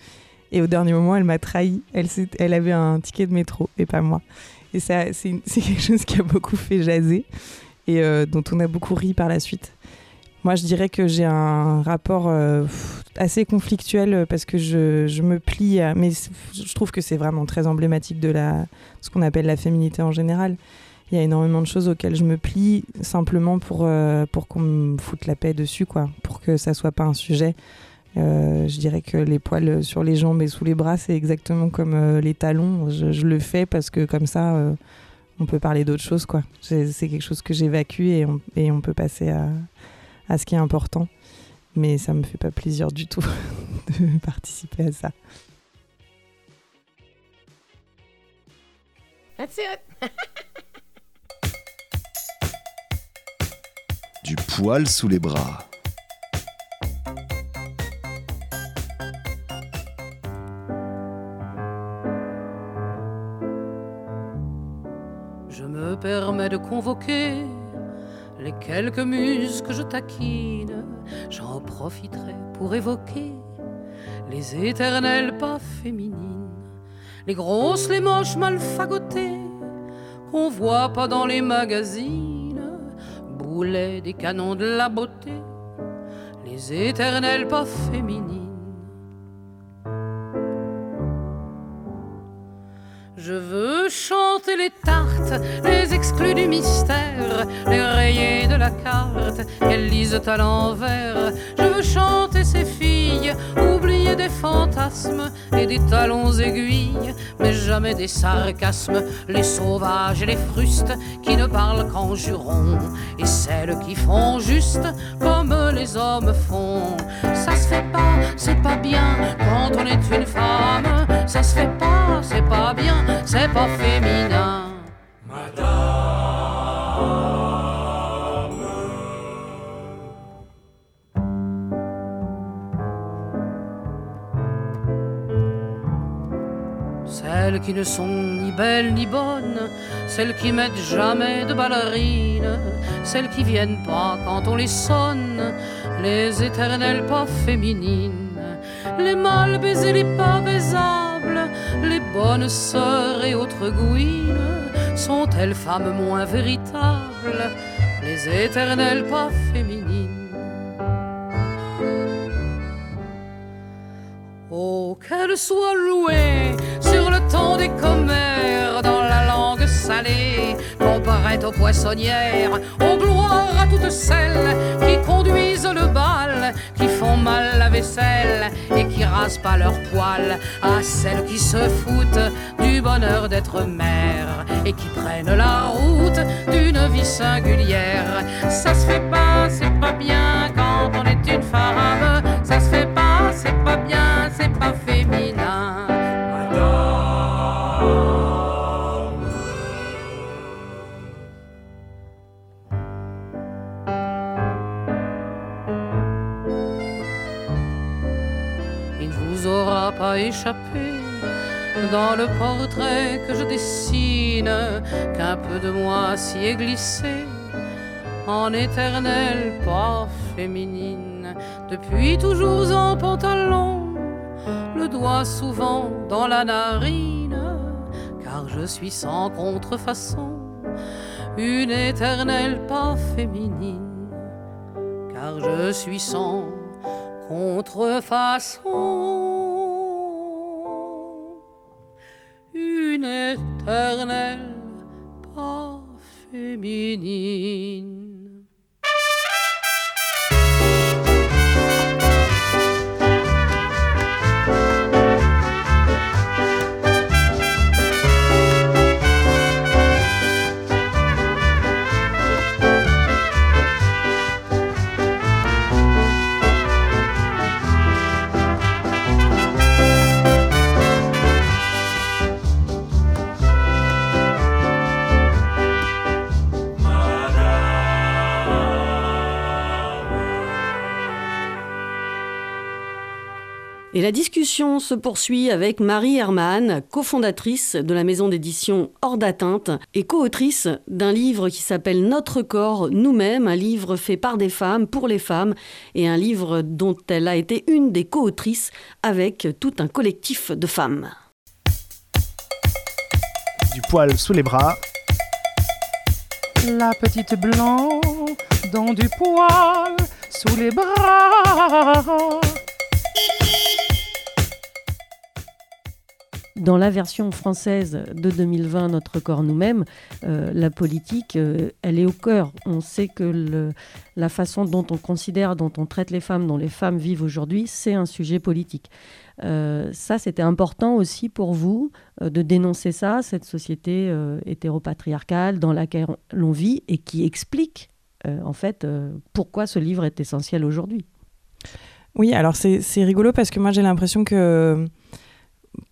Et au dernier moment, elle m'a trahi. Elle, avait un ticket de métro et pas moi. Et ça, c'est quelque chose qui a beaucoup fait jaser et euh, dont on a beaucoup ri par la suite. Moi, je dirais que j'ai un rapport assez conflictuel parce que je, me plie. Mais je trouve que c'est vraiment très emblématique de la, ce qu'on appelle la féminité en général. Il y a énormément de choses auxquelles je me plie simplement pour, euh, pour qu'on me foute la paix dessus, quoi, pour que ça soit pas un sujet. Euh, je dirais que les poils sur les jambes et sous les bras, c'est exactement comme euh, les talons. Je, le fais parce que comme ça, on peut parler d'autre chose. C'est quelque chose que j'évacue et on, et on peut passer à, à ce qui est important. Mais ça me fait pas plaisir du tout de participer à ça. Du poil sous les bras. Je me permets de convoquer les quelques muses que je taquine. J'en profiterai pour évoquer les éternelles pas féminines, les grosses, les moches mal fagotées qu'on voit pas dans les magazines, des canons de la beauté, les éternelles pas féminines. Les tartes, les exclus du mystère, les rayés de la carte qu'elles lisent à l'envers. Je veux chanter ces filles, oublier des fantasmes et des talons aiguilles, mais jamais des sarcasmes, les sauvages et les frustes qui ne parlent qu'en jurons, et celles qui font juste comme les hommes font. Ça se fait pas, c'est pas bien quand on est une femme, ça se fait pas, c'est pas bien, c'est pas féminin. Celles qui ne sont ni belles ni bonnes, celles qui mettent jamais de ballerines, celles qui viennent pas quand on les sonne, les éternelles pas féminines, les mal baisés, les pas baisables, les bonnes sœurs et autres gouines, sont-elles femmes moins véritables, les éternelles pas féminines? Oh, qu'elle soit louée sur le ton des commères, dans la salée, comparée aux poissonnières, aux gloires à toutes celles qui conduisent le bal, qui font mal la vaisselle et qui rasent pas leurs poils, à celles qui se foutent du bonheur d'être mère et qui prennent la route d'une vie singulière. Ça se fait pas, c'est pas bien quand on est une femme, échappé dans le portrait que je dessine qu'un peu de moi s'y est glissé en éternelle pas féminine depuis toujours en pantalon le doigt souvent dans la narine car je suis sans contrefaçon une éternelle pas féminine car je suis sans contrefaçon une éternelle pas féminine. Discussion se poursuit avec Marie Hermann, cofondatrice de la maison d'édition Hors d'atteinte et co-autrice d'un livre qui s'appelle Notre corps, nous-mêmes, un livre fait par des femmes, pour les femmes, et un livre dont elle a été une des co-autrices avec tout un collectif de femmes. Du poil sous les bras. La petite blanc dans du poil sous les bras. Dans la version française de 2020, Notre corps nous-mêmes, euh, la politique, euh, elle est au cœur. On sait que la façon dont on considère, dont on traite les femmes, dont les femmes vivent aujourd'hui, c'est un sujet politique. Euh, ça, c'était important aussi pour vous de dénoncer ça, cette société hétéropatriarcale dans laquelle l'on vit et qui explique en fait pourquoi ce livre est essentiel aujourd'hui. Oui, alors c'est rigolo parce que moi j'ai l'impression que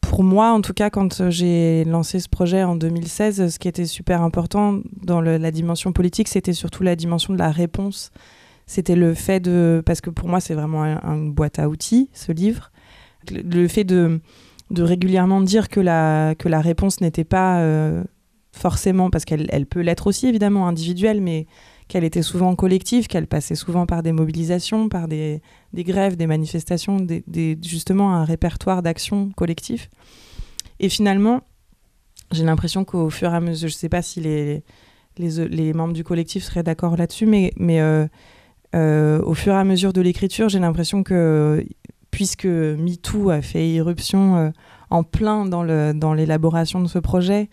pour moi, en tout cas, quand euh, j'ai lancé ce projet en 2016, ce qui était super important dans la dimension politique, c'était surtout la dimension de la réponse. C'était le fait de... Parce que pour moi, c'est vraiment une boîte à outils, ce livre. Le, fait de, régulièrement dire que la, réponse n'était pas euh, forcément... Parce qu'elle elle peut l'être aussi, évidemment, individuelle, mais qu'elle était souvent collective, qu'elle passait souvent par des mobilisations, par des, grèves, des manifestations, justement un répertoire d'actions collectives. Et finalement, j'ai l'impression qu'au fur et à mesure, je ne sais pas si les, membres du collectif seraient d'accord là-dessus, mais, euh, euh, au fur et à mesure de l'écriture, j'ai l'impression que puisque MeToo a fait irruption euh, en plein dans l'élaboration de ce projet,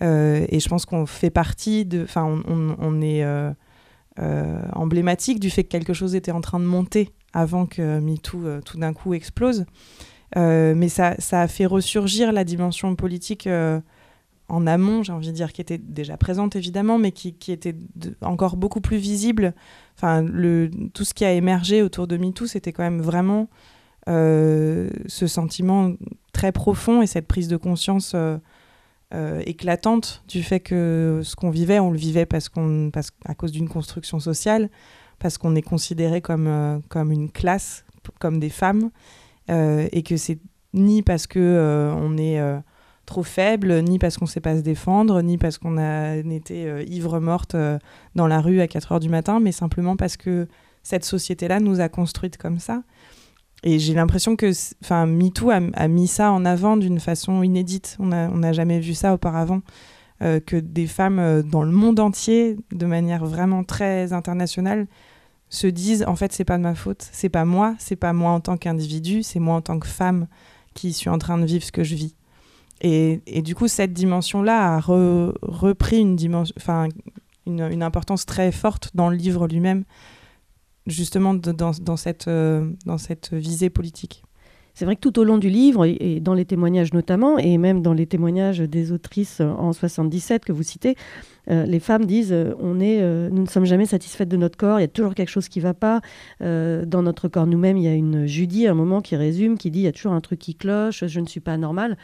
et je pense qu'on fait partie de. Enfin, on, est emblématique du fait que quelque chose était en train de monter avant que MeToo euh, tout d'un coup explose. Euh, mais ça, ça, a fait ressurgir la dimension politique en amont, j'ai envie de dire, qui était déjà présente évidemment, mais qui, était encore beaucoup plus visible. Enfin, le, tout ce qui a émergé autour de MeToo, c'était quand même vraiment ce sentiment très profond et cette prise de conscience euh, éclatante du fait que ce qu'on vivait, on le vivait parce qu'on, parce, à cause d'une construction sociale, parce qu'on est considéré comme, euh, comme une classe, comme des femmes, euh, et que c'est ni parce que on est trop faible, ni parce qu'on ne sait pas se défendre, ni parce qu'on a été ivre morte dans la rue à 4 heures du matin, mais simplement parce que cette société-là nous a construites comme ça. Et j'ai l'impression que enfin, MeToo a, mis ça en avant d'une façon inédite. On n'a jamais vu ça auparavant. Euh, que des femmes euh, dans le monde entier, de manière vraiment très internationale, se disent en fait, c'est pas de ma faute, c'est pas moi, c'est pas moi en tant qu'individu, c'est moi en tant que femme qui suis en train de vivre ce que je vis. Et, et du coup, cette dimension-là a repris une, dimension, une, une importance très forte dans le livre lui-même justement dans, cette, euh, dans cette visée politique. C'est vrai que tout au long du livre, et dans les témoignages notamment, et même dans les témoignages des autrices en 77 que vous citez, euh, les femmes disent euh, on est, nous ne sommes jamais satisfaites de notre corps, il y a toujours quelque chose qui ne va pas. dans notre corps nous-mêmes, il y a une Judy, un moment qui résume, qui dit il y a toujours un truc qui cloche, je ne suis pas normale.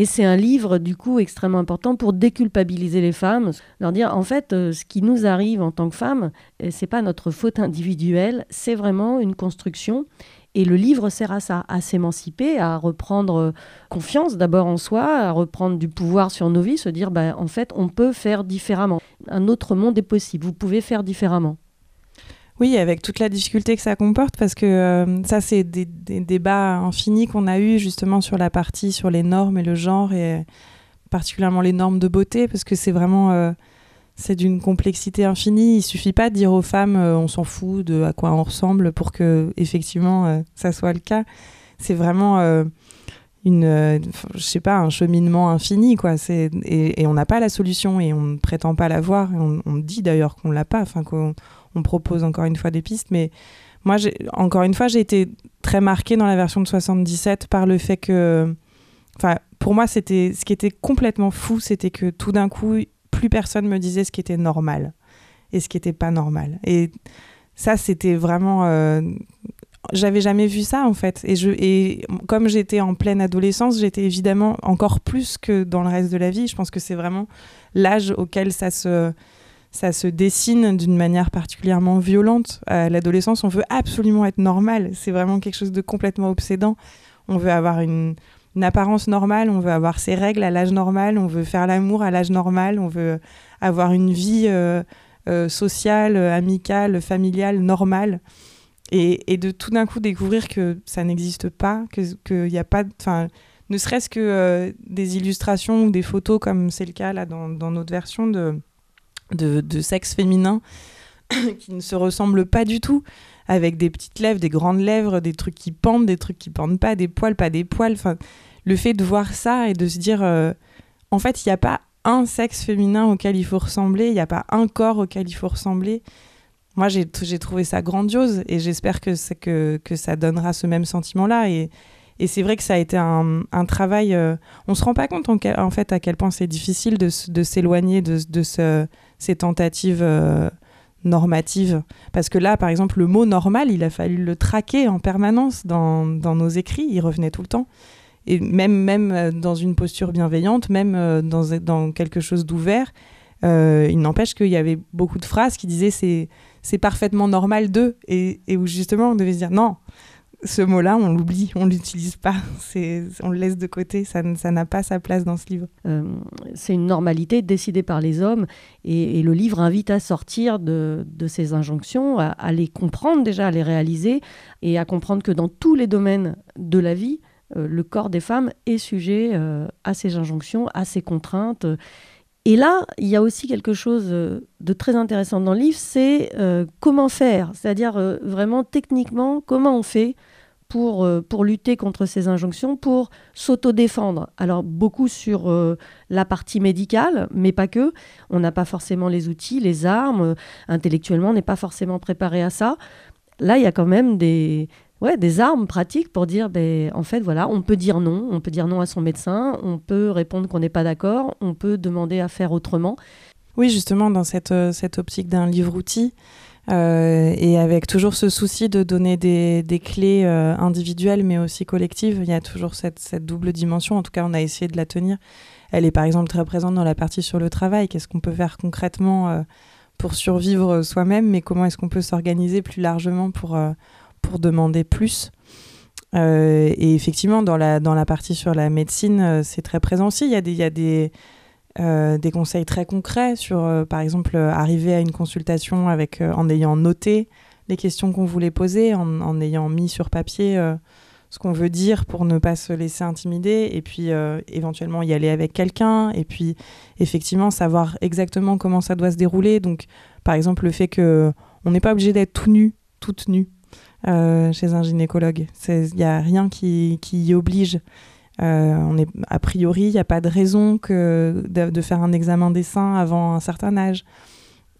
Et c'est un livre, du coup, extrêmement important pour déculpabiliser les femmes, leur dire, en fait, euh, ce qui nous arrive en tant que femmes, euh, c'est pas notre faute individuelle, c'est vraiment une construction. Et le livre sert à ça, à s'émanciper, à reprendre euh, confiance d'abord en soi, à reprendre du pouvoir sur nos vies, se dire, bah, en fait, on peut faire différemment. Un autre monde est possible, vous pouvez faire différemment. Oui, avec toute la difficulté que ça comporte, parce que euh, ça, c'est des, débats infinis qu'on a eus justement sur la partie sur les normes et le genre, et particulièrement les normes de beauté, parce que c'est vraiment euh, c'est d'une complexité infinie. Il suffit pas de dire aux femmes euh, on s'en fout de à quoi on ressemble pour que effectivement ça soit le cas. C'est vraiment une je sais pas un cheminement infini quoi c'est et, on n'a pas la solution et on ne prétend pas l'avoir on, on dit d'ailleurs qu'on l'a pas enfin qu'on on propose encore une fois des pistes. Mais moi, encore une fois, j'ai été très marquée dans la version de 77 par le fait que. Enfin, pour moi, c'était ce qui était complètement fou, c'était que tout d'un coup, plus personne me disait ce qui était normal et ce qui n'était pas normal. Et ça, c'était vraiment. Euh, j'avais jamais vu ça en fait. Et, je, et comme j'étais en pleine adolescence, j'étais évidemment encore plus que dans le reste de la vie. Je pense que c'est vraiment l'âge auquel ça se, ça se dessine d'une manière particulièrement violente. À l'adolescence, on veut absolument être normal. C'est vraiment quelque chose de complètement obsédant. on veut avoir une, apparence normale, on veut avoir ses règles à l'âge normal, on veut faire l'amour à l'âge normal, on veut avoir une vie euh, euh, sociale, amicale, familiale, normale. Et, de tout d'un coup découvrir que ça n'existe pas, qu'il n'y a pas... Enfin, ne serait-ce que euh, des illustrations ou des photos, comme c'est le cas là dans notre version de, de, sexe féminin, qui ne se ressemblent pas du tout, avec des petites lèvres, des grandes lèvres, des trucs qui pendent, des trucs qui pendent pas, des poils, pas des poils. Enfin, le fait de voir ça et de se dire, euh, en fait, il n'y a pas un sexe féminin auquel il faut ressembler, il n'y a pas un corps auquel il faut ressembler. Moi, j'ai trouvé ça grandiose et j'espère que, que, ça donnera ce même sentiment-là. Et, et c'est vrai que ça a été un, travail. Euh, on se rend pas compte en, fait à quel point c'est difficile de, de s'éloigner de, de ce, ces tentatives euh, normatives. Parce que là, par exemple, le mot normal, il a fallu le traquer en permanence dans, dans nos écrits. Il revenait tout le temps. Et même, même euh, dans une posture bienveillante, même dans, dans quelque chose d'ouvert, il n'empêche qu'il y avait beaucoup de phrases qui disaient c'est parfaitement normal de et, et où justement on devait se dire non ce mot-là, on l'oublie, on l'utilise pas, on le laisse de côté, ça n'a pas sa place dans ce livre. Euh, c'est une normalité décidée par les hommes et, le livre invite à sortir de, ces injonctions, à, les comprendre déjà, à les réaliser et à comprendre que dans tous les domaines de la vie, euh, le corps des femmes est sujet euh, à ces injonctions, à ces contraintes. Et là, il y a aussi quelque chose de très intéressant dans le livre, c'est comment faire, c'est-à-dire vraiment techniquement, comment on fait pour, euh, pour lutter contre ces injonctions, pour s'auto-défendre. Alors beaucoup sur euh, la partie médicale, mais pas que. On n'a pas forcément les outils, les armes. Euh, intellectuellement, on n'est pas forcément préparé à ça. Là, il y a quand même des, ouais, des armes pratiques pour dire, ben, en fait, voilà, on peut dire non, on peut dire non à son médecin, on peut répondre qu'on n'est pas d'accord, on peut demander à faire autrement. Oui, justement, dans cette, cette optique d'un livre-outil, euh, et avec toujours ce souci de donner des, clés euh, individuelles mais aussi collectives. Il y a toujours cette, double dimension. En tout cas, on a essayé de la tenir. Elle est par exemple très présente dans la partie sur le travail. Qu'est-ce qu'on peut faire concrètement euh, pour survivre soi-même, mais comment est-ce qu'on peut s'organiser plus largement pour, pour demander plus? Et effectivement, dans la, dans la partie sur la médecine, c'est très présent aussi. Il y a des, euh, des conseils très concrets sur, euh, par exemple, euh, arriver à une consultation avec, en ayant noté les questions qu'on voulait poser, en, ayant mis sur papier ce qu'on veut dire pour ne pas se laisser intimider, et puis éventuellement y aller avec quelqu'un, et puis effectivement savoir exactement comment ça doit se dérouler. Donc, par exemple, le fait que on n'est pas obligé d'être tout nu, toute nue. chez un gynécologue. Il n'y a rien qui, qui y oblige. Euh, on est, a priori, il n'y a pas de raison que de, faire un examen des seins avant un certain âge.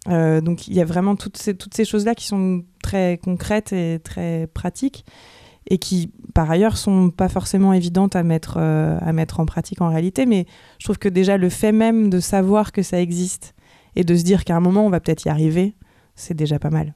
Euh, donc il y a vraiment toutes ces, choses-là qui sont très concrètes et très pratiques et qui, par ailleurs, sont pas forcément évidentes à mettre, euh, à mettre en pratique en réalité. Mais je trouve que déjà le fait même de savoir que ça existe et de se dire qu'à un moment on va peut-être y arriver, c'est déjà pas mal.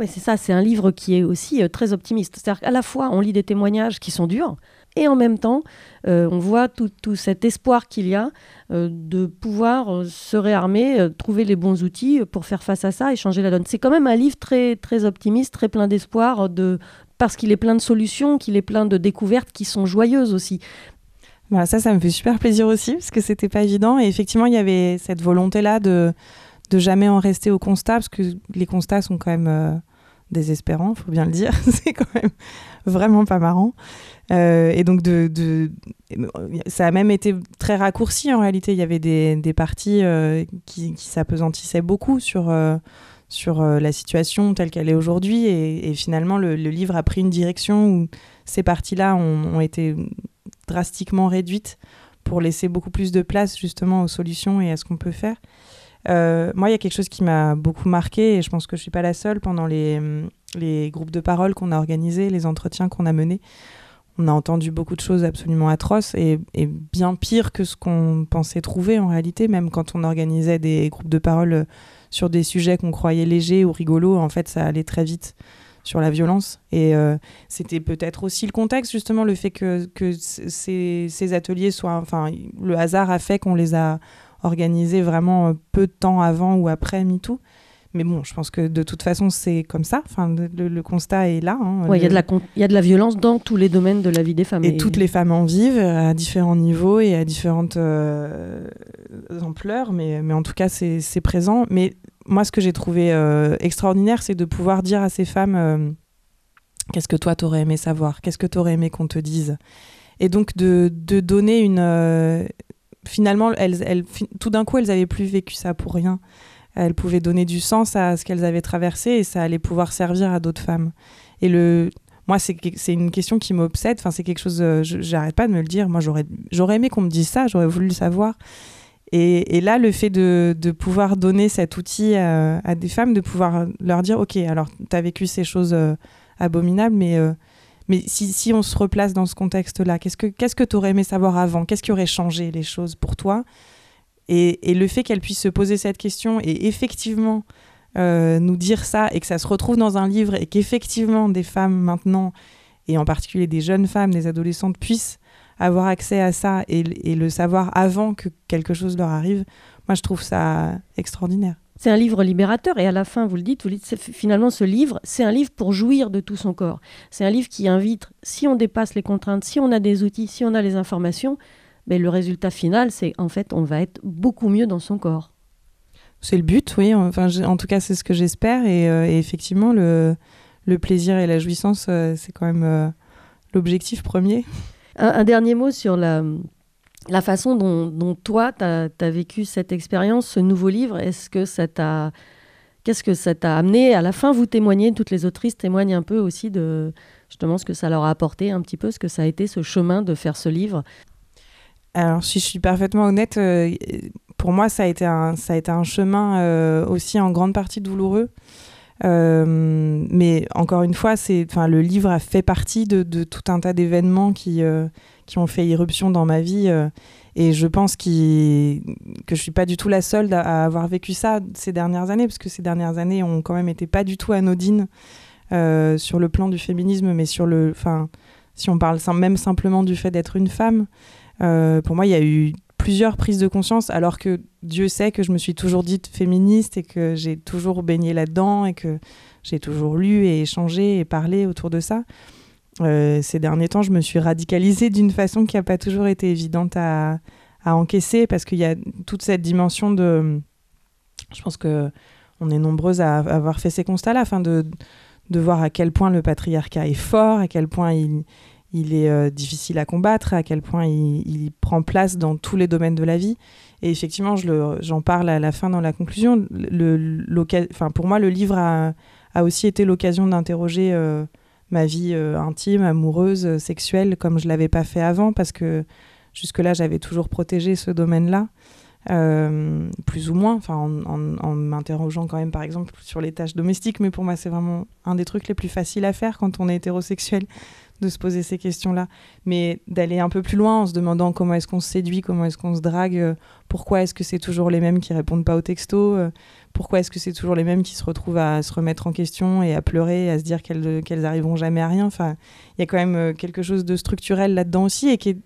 Oui, c'est ça, c'est un livre qui est aussi très optimiste. C'est-à-dire qu'à la fois, on lit des témoignages qui sont durs, et en même temps, euh, on voit tout, cet espoir qu'il y a euh, de pouvoir euh, se réarmer, trouver les bons outils pour faire face à ça et changer la donne. C'est quand même un livre très, très optimiste, très plein d'espoir, de, parce qu'il est plein de solutions, qu'il est plein de découvertes qui sont joyeuses aussi. Ça, ça me fait super plaisir aussi, parce que c'était pas évident. Et effectivement, il y avait cette volonté-là de, de jamais en rester au constat, parce que les constats sont quand même désespérants, faut bien le dire. C'est quand même vraiment pas marrant. Euh, et donc, de, ça a même été très raccourci en réalité. Il y avait des, des parties euh, qui, qui s'apesantissaient beaucoup sur, euh, sur la situation telle qu'elle est aujourd'hui. Et, finalement, le, livre a pris une direction où ces parties-là ont, été drastiquement réduites pour laisser beaucoup plus de place justement aux solutions et à ce qu'on peut faire. Moi, il y a quelque chose qui m'a beaucoup marqué et je pense que je ne suis pas la seule pendant les, les groupes de parole qu'on a organisés, les entretiens qu'on a menés on a entendu beaucoup de choses absolument atroces et, bien pire que ce qu'on pensait trouver en réalité, même quand on organisait des groupes de parole sur des sujets qu'on croyait légers ou rigolos, en fait ça allait très vite sur la violence. Et euh, c'était peut-être aussi le contexte, justement, le fait que, ces, ateliers soient... Enfin, le hasard a fait qu'on les a organisés vraiment peu de temps avant ou après MeToo. Mais bon, je pense que de toute façon, c'est comme ça. Enfin, le, le constat est là. hein. Ouais, Il y, a Le- de la con- il y a de la violence dans tous les domaines de la vie des femmes. et toutes les femmes en vivent à différents niveaux et à différentes euh, ampleurs, mais, mais en tout cas, c'est c'est présent. Mais moi, ce que j'ai trouvé euh, extraordinaire, c'est de pouvoir dire à ces femmes euh, qu'est-ce que toi, t'aurais aimé savoir, qu'est-ce que t'aurais aimé qu'on te dise? Et donc, de, de donner une. Euh, finalement, elles, tout d'un coup, elles avaient plus vécu ça pour rien. Elles pouvaient donner du sens à ce qu'elles avaient traversé et ça allait pouvoir servir à d'autres femmes. Et le, moi, c'est une question qui m'obsède. Enfin, c'est quelque chose. euh, J'arrête pas de me le dire. Moi, j'aurais j'aurais aimé qu'on me dise ça. J'aurais voulu le savoir. Et, et là, le fait de, de pouvoir donner cet outil à, à des femmes, de pouvoir leur dire, ok, alors tu as vécu ces choses euh, abominables, mais euh, mais si, on se replace dans ce contexte-là, qu'est-ce que tu aurais aimé savoir avant? Qu'est-ce qui aurait changé les choses pour toi? Et, le fait qu'elle puisse se poser cette question et effectivement euh, nous dire ça et que ça se retrouve dans un livre et qu'effectivement des femmes maintenant, et en particulier des jeunes femmes, des adolescentes, puissent avoir accès à ça et le savoir avant que quelque chose leur arrive, moi je trouve ça extraordinaire. C'est un livre libérateur et à la fin, vous le dites, vous finalement ce livre, c'est un livre pour jouir de tout son corps. C'est un livre qui invite, si on dépasse les contraintes, si on a des outils, si on a les informations, ben, le résultat final, c'est en fait, on va être beaucoup mieux dans son corps. C'est le but, oui. Enfin, en tout cas, c'est ce que j'espère. Et, euh, et effectivement, le, le plaisir et la jouissance, euh, c'est quand même euh, l'objectif premier. Un, un dernier mot sur la, la façon dont, toi, tu as, vécu cette expérience, ce nouveau livre. Est-ce que ça t'a. Qu'est-ce que ça t'a amené? À la fin, vous témoignez, toutes les autrices témoignent un peu aussi de justement ce que ça leur a apporté, un petit peu ce que ça a été ce chemin de faire ce livre. Alors, si je suis parfaitement honnête, euh, pour moi, ça a été un, ça a été un chemin euh, aussi en grande partie douloureux. Euh, mais encore une fois, c'est, le livre a fait partie de, tout un tas d'événements qui, qui ont fait irruption dans ma vie. euh, et je pense que je suis pas du tout la seule à, avoir vécu ça ces dernières années, parce que ces dernières années ont quand même été pas du tout anodines euh, sur le plan du féminisme, mais sur le, enfin, si on parle même simplement du fait d'être une femme. Euh, pour moi, il y a eu plusieurs prises de conscience, alors que Dieu sait que je me suis toujours dite féministe et que j'ai toujours baigné là-dedans et que j'ai toujours lu et échangé et parlé autour de ça. Euh, ces derniers temps, je me suis radicalisée d'une façon qui n'a pas toujours été évidente à, à encaisser parce qu'il y a toute cette dimension de. Je pense que on est nombreuses à avoir fait ces constats-là, afin de, de voir à quel point le patriarcat est fort, à quel point il, il est euh, difficile à combattre, à quel point il, prend place dans tous les domaines de la vie. Et effectivement, j'en parle à la fin dans la conclusion. Le, pour moi, le livre a, a aussi été l'occasion d'interroger euh, ma vie euh, intime, amoureuse, euh, sexuelle, comme je l'avais pas fait avant, parce que jusque-là, j'avais toujours protégé ce domaine-là. euh, plus ou moins, en- en m'interrogeant quand même par exemple sur les tâches domestiques, mais pour moi c'est vraiment un des trucs les plus faciles à faire quand on est hétérosexuel, de se poser ces questions-là, mais d'aller un peu plus loin en se demandant comment est-ce qu'on se séduit, comment est-ce qu'on se drague, euh, pourquoi est-ce que c'est toujours les mêmes qui répondent pas aux textos, euh, pourquoi est-ce que c'est toujours les mêmes qui se retrouvent à se remettre en question et à pleurer, à se dire qu'elles qu'elles arriveront jamais à rien. Enfin, il y a quand même euh, quelque chose de structurel là-dedans aussi et qui est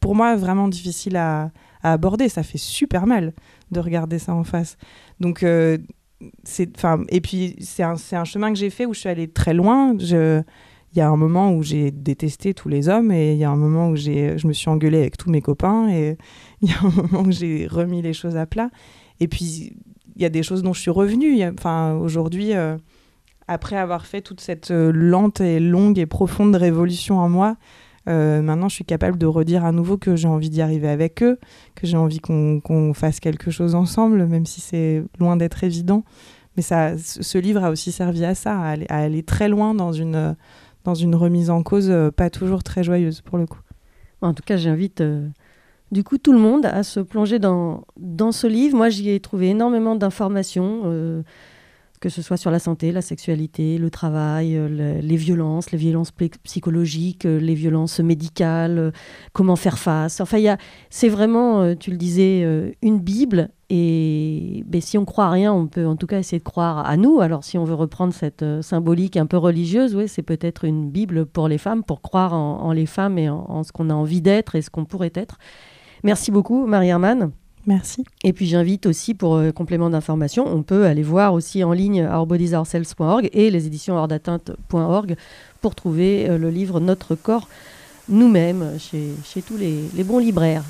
pour moi vraiment difficile à, aborder. Ça fait super mal de regarder ça en face. Donc euh, c'est, et puis c'est un, un chemin que j'ai fait où je suis allée très loin. Je, il y a un moment où j'ai détesté tous les hommes et il y a un moment où j'ai, je me suis engueulée avec tous mes copains et il y a un moment où j'ai remis les choses à plat. Et puis il y a des choses dont je suis revenue. Enfin, aujourd'hui, euh, après avoir fait toute cette euh, lente et longue et profonde révolution en moi, euh, maintenant je suis capable de redire à nouveau que j'ai envie d'y arriver avec eux, que j'ai envie qu'on qu'on fasse quelque chose ensemble, même si c'est loin d'être évident. Mais ça, ce livre a aussi servi à ça, à aller, très loin dans une, dans une remise en cause euh, pas toujours très joyeuse pour le coup. En tout cas, j'invite euh, du coup tout le monde à se plonger dans, dans ce livre. Moi, j'y ai trouvé énormément d'informations, euh, que ce soit sur la santé, la sexualité, le travail, euh, le- les violences, les violences psychologiques, euh, les violences médicales, euh, comment faire face. Enfin, y c'est vraiment, tu le disais, une Bible. Et ben, si on croit à rien, on peut en tout cas essayer de croire à nous. Alors, si on veut reprendre cette symbolique un peu religieuse, oui, c'est peut-être une Bible pour les femmes, pour croire en, en les femmes et en, en ce qu'on a envie d'être et ce qu'on pourrait être. Merci beaucoup, Marie-Hermann. Merci. Et puis j'invite aussi pour euh, complément d'information, on peut aller voir aussi en ligne ourbodiesourselves.org et les éditions hors pour trouver euh, le livre Notre corps nous-mêmes chez, tous les bons libraires.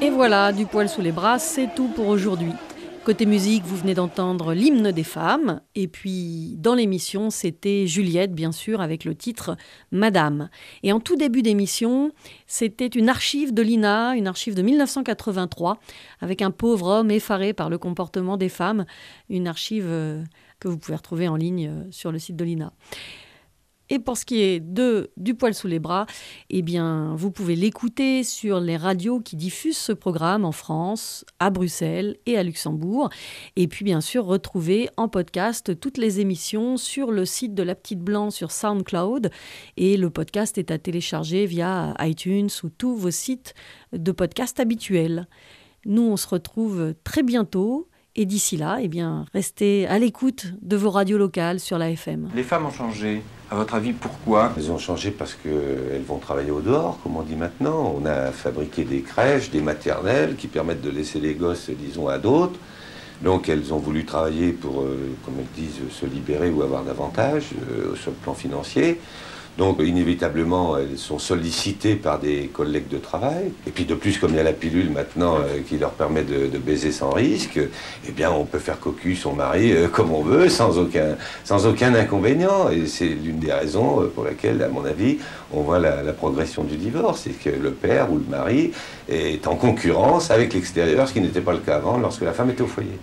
Et voilà, du poil sous les bras, c'est tout pour aujourd'hui. Côté musique, vous venez d'entendre l'hymne des femmes. Et puis, dans l'émission, c'était Juliette, bien sûr, avec le titre Madame. Et en tout début d'émission, c'était une archive de l'INA, une archive de 1983, avec un pauvre homme effaré par le comportement des femmes. Une archive euh, que vous pouvez retrouver en ligne euh, sur le site de l'INA. Et pour ce qui est de Du poil sous les bras, eh bien, vous pouvez l'écouter sur les radios qui diffusent ce programme en France, à Bruxelles et à Luxembourg. Et puis, bien sûr, retrouver en podcast toutes les émissions sur le site de La Petite Blanc sur SoundCloud. Et le podcast est à télécharger via iTunes ou tous vos sites de podcast habituels. Nous, on se retrouve très bientôt. Et d'ici là, eh bien, restez à l'écoute de vos radios locales sur la FM. Les femmes ont changé. À votre avis, pourquoi? Elles ont changé parce qu'elles vont travailler au dehors, comme on dit maintenant. On a fabriqué des crèches, des maternelles qui permettent de laisser les gosses, disons, à d'autres. Donc elles ont voulu travailler pour, euh, comme elles disent, se libérer ou avoir davantage euh, sur le plan financier. Donc inévitablement, elles sont sollicitées par des collègues de travail. Et puis de plus, comme il y a la pilule maintenant euh, qui leur permet de, baiser sans risque, eh bien on peut faire cocu son mari euh, comme on veut, sans aucun, sans aucun inconvénient. Et c'est l'une des raisons euh, pour laquelle, à mon avis, on voit la progression du divorce. C'est que le père ou le mari est en concurrence avec l'extérieur, ce qui n'était pas le cas avant lorsque la femme était au foyer.